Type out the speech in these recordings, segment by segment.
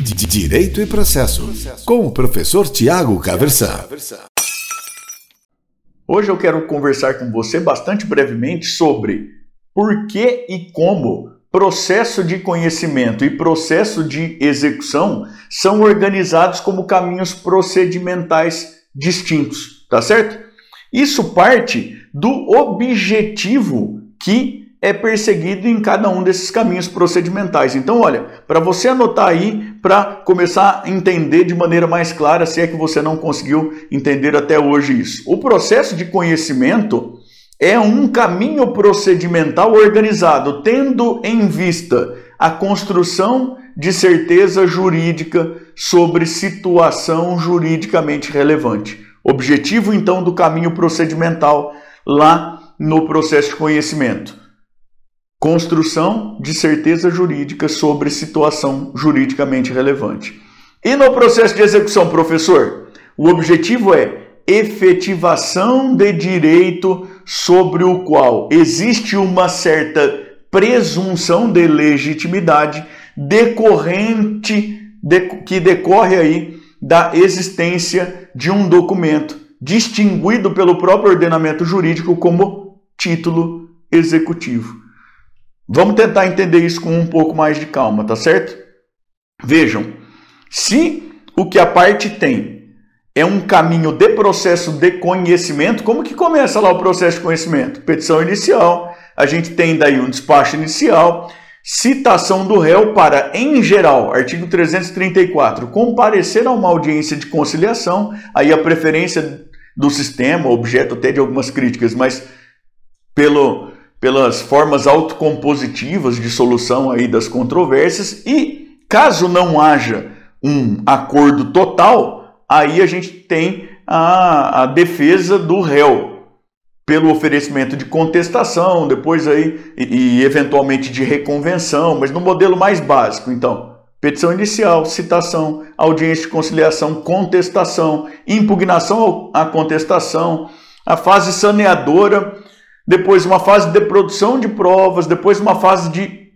Direito e Processo, com o professor Tiago Caversan. Hoje eu quero conversar com você bastante brevemente sobre por que e como processo de conhecimento e processo de execução são organizados como caminhos procedimentais distintos, tá certo? Isso parte do objetivo que é perseguido em cada um desses caminhos procedimentais. Então, olha, para você anotar aí, para começar a entender de maneira mais clara, se é que você não conseguiu entender até hoje isso. O processo de conhecimento é um caminho procedimental organizado, tendo em vista a construção de certeza jurídica sobre situação juridicamente relevante. Objetivo, então, do caminho procedimental lá no processo de conhecimento construção de certeza jurídica sobre situação juridicamente relevante. E no processo de execução, professor, o objetivo é efetivação de direito sobre o qual existe uma certa presunção de legitimidade decorrente de, que decorre aí da existência de um documento distinguido pelo próprio ordenamento jurídico como título executivo. Vamos tentar entender isso com um pouco mais de calma, tá certo? Vejam, se o que a parte tem é um caminho de processo de conhecimento, como que começa lá o processo de conhecimento? Petição inicial, a gente tem daí um despacho inicial, citação do réu para, em geral, artigo 334, comparecer a uma audiência de conciliação, aí a preferência do sistema, objeto até de algumas críticas, mas pelo pelas formas autocompositivas de solução aí das controvérsias e caso não haja um acordo total, aí a gente tem a, a defesa do réu pelo oferecimento de contestação, depois aí e, e eventualmente de reconvenção, mas no modelo mais básico, então, petição inicial, citação, audiência de conciliação, contestação, impugnação à contestação, a fase saneadora depois uma fase de produção de provas, depois uma fase de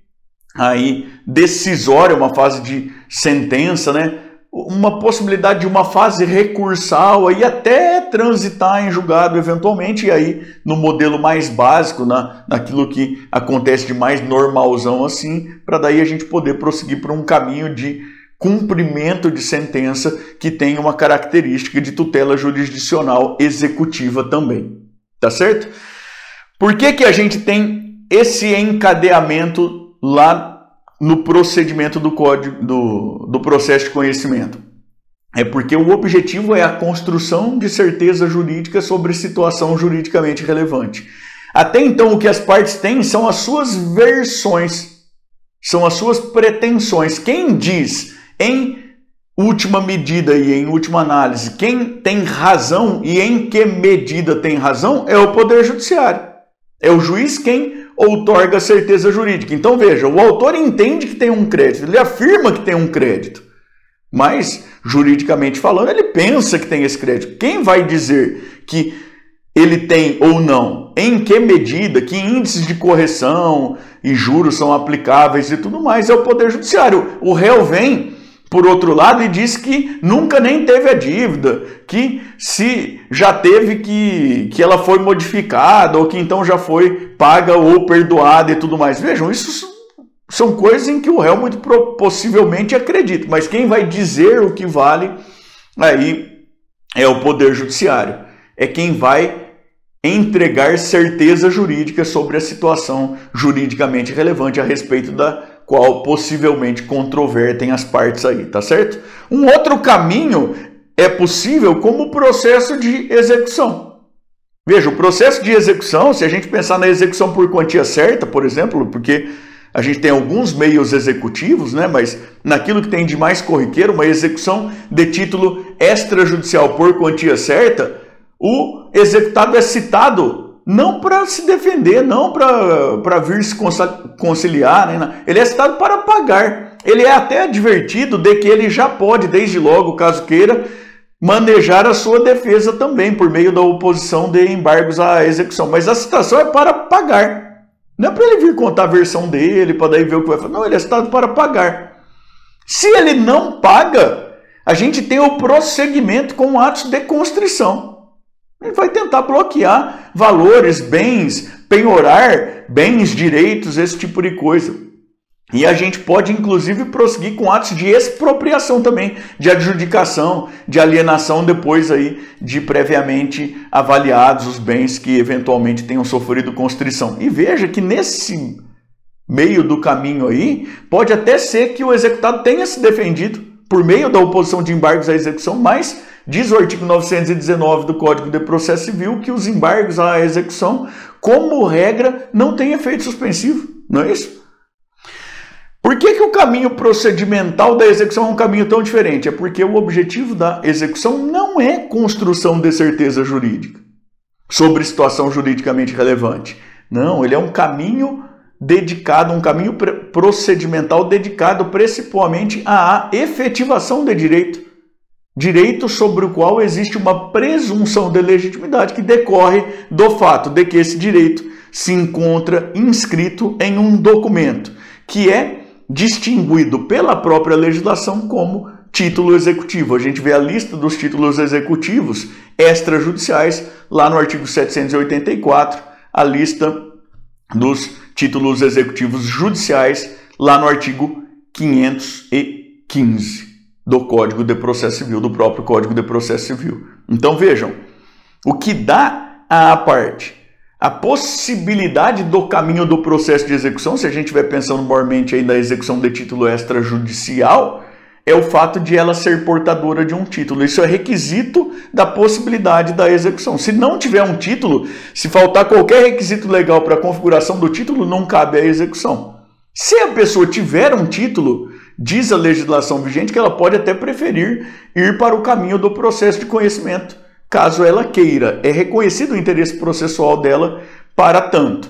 aí decisória, uma fase de sentença, né? Uma possibilidade de uma fase recursal aí até transitar em julgado eventualmente e aí no modelo mais básico, na, naquilo que acontece de mais normalzão assim, para daí a gente poder prosseguir por um caminho de cumprimento de sentença que tem uma característica de tutela jurisdicional executiva também. Tá certo? Por que, que a gente tem esse encadeamento lá no procedimento do código do, do processo de conhecimento? É porque o objetivo é a construção de certeza jurídica sobre situação juridicamente relevante. Até então, o que as partes têm são as suas versões, são as suas pretensões. Quem diz em última medida e em última análise, quem tem razão e em que medida tem razão é o Poder Judiciário. É o juiz quem outorga a certeza jurídica. Então veja, o autor entende que tem um crédito, ele afirma que tem um crédito, mas juridicamente falando, ele pensa que tem esse crédito. Quem vai dizer que ele tem ou não? Em que medida? Que índices de correção e juros são aplicáveis e tudo mais? É o Poder Judiciário. O réu vem por outro lado, e diz que nunca nem teve a dívida, que se já teve que, que ela foi modificada, ou que então já foi paga ou perdoada e tudo mais. Vejam, isso são coisas em que o réu muito possivelmente acredita, mas quem vai dizer o que vale aí é o Poder Judiciário. É quem vai entregar certeza jurídica sobre a situação juridicamente relevante a respeito da qual possivelmente controvertem as partes aí, tá certo? Um outro caminho é possível como processo de execução. Veja, o processo de execução, se a gente pensar na execução por quantia certa, por exemplo, porque a gente tem alguns meios executivos, né, mas naquilo que tem de mais corriqueiro, uma execução de título extrajudicial por quantia certa, o executado é citado não para se defender, não para vir se conciliar, né? ele é citado para pagar. Ele é até advertido de que ele já pode, desde logo, caso queira, manejar a sua defesa também por meio da oposição de embargos à execução. Mas a citação é para pagar. Não é para ele vir contar a versão dele, para daí ver o que vai fazer. Não, ele é citado para pagar. Se ele não paga, a gente tem o prosseguimento com atos de constrição. Vai tentar bloquear valores, bens, penhorar bens, direitos, esse tipo de coisa. E a gente pode, inclusive, prosseguir com atos de expropriação também, de adjudicação, de alienação, depois aí de previamente avaliados os bens que eventualmente tenham sofrido constrição. E veja que nesse meio do caminho aí, pode até ser que o executado tenha se defendido por meio da oposição de embargos à execução, mas diz o artigo 919 do Código de Processo Civil que os embargos à execução, como regra, não têm efeito suspensivo, não é isso? Por que, que o caminho procedimental da execução é um caminho tão diferente? É porque o objetivo da execução não é construção de certeza jurídica sobre situação juridicamente relevante. Não, ele é um caminho dedicado, um caminho procedimental dedicado principalmente à efetivação de direito. Direito sobre o qual existe uma presunção de legitimidade que decorre do fato de que esse direito se encontra inscrito em um documento que é distinguido pela própria legislação como título executivo. A gente vê a lista dos títulos executivos extrajudiciais lá no artigo 784, a lista dos títulos executivos judiciais lá no artigo 515 do Código de Processo Civil, do próprio Código de Processo Civil. Então vejam, o que dá a parte a possibilidade do caminho do processo de execução, se a gente estiver pensando mormente aí na execução de título extrajudicial, é o fato de ela ser portadora de um título. Isso é requisito da possibilidade da execução. Se não tiver um título, se faltar qualquer requisito legal para a configuração do título, não cabe a execução. Se a pessoa tiver um título, diz a legislação vigente que ela pode até preferir ir para o caminho do processo de conhecimento caso ela queira. É reconhecido o interesse processual dela para tanto.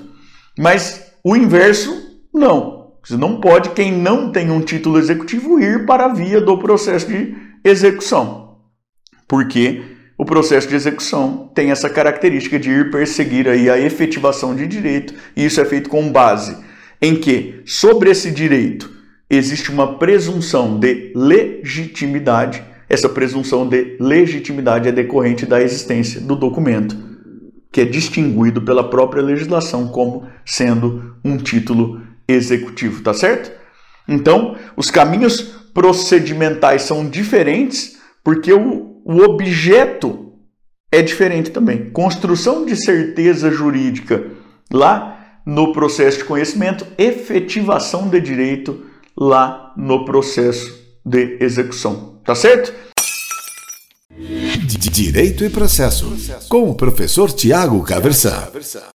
Mas o inverso, não. Você não pode, quem não tem um título executivo, ir para a via do processo de execução. Porque o processo de execução tem essa característica de ir perseguir aí a efetivação de direito, e isso é feito com base em que, sobre esse direito, existe uma presunção de legitimidade essa presunção de legitimidade é decorrente da existência do documento, que é distinguido pela própria legislação como sendo um título executivo, tá certo? Então, os caminhos procedimentais são diferentes porque o, o objeto é diferente também. Construção de certeza jurídica lá no processo de conhecimento, efetivação de direito lá no processo de execução. Tá certo? Direito e processo, com o professor Tiago Caversan.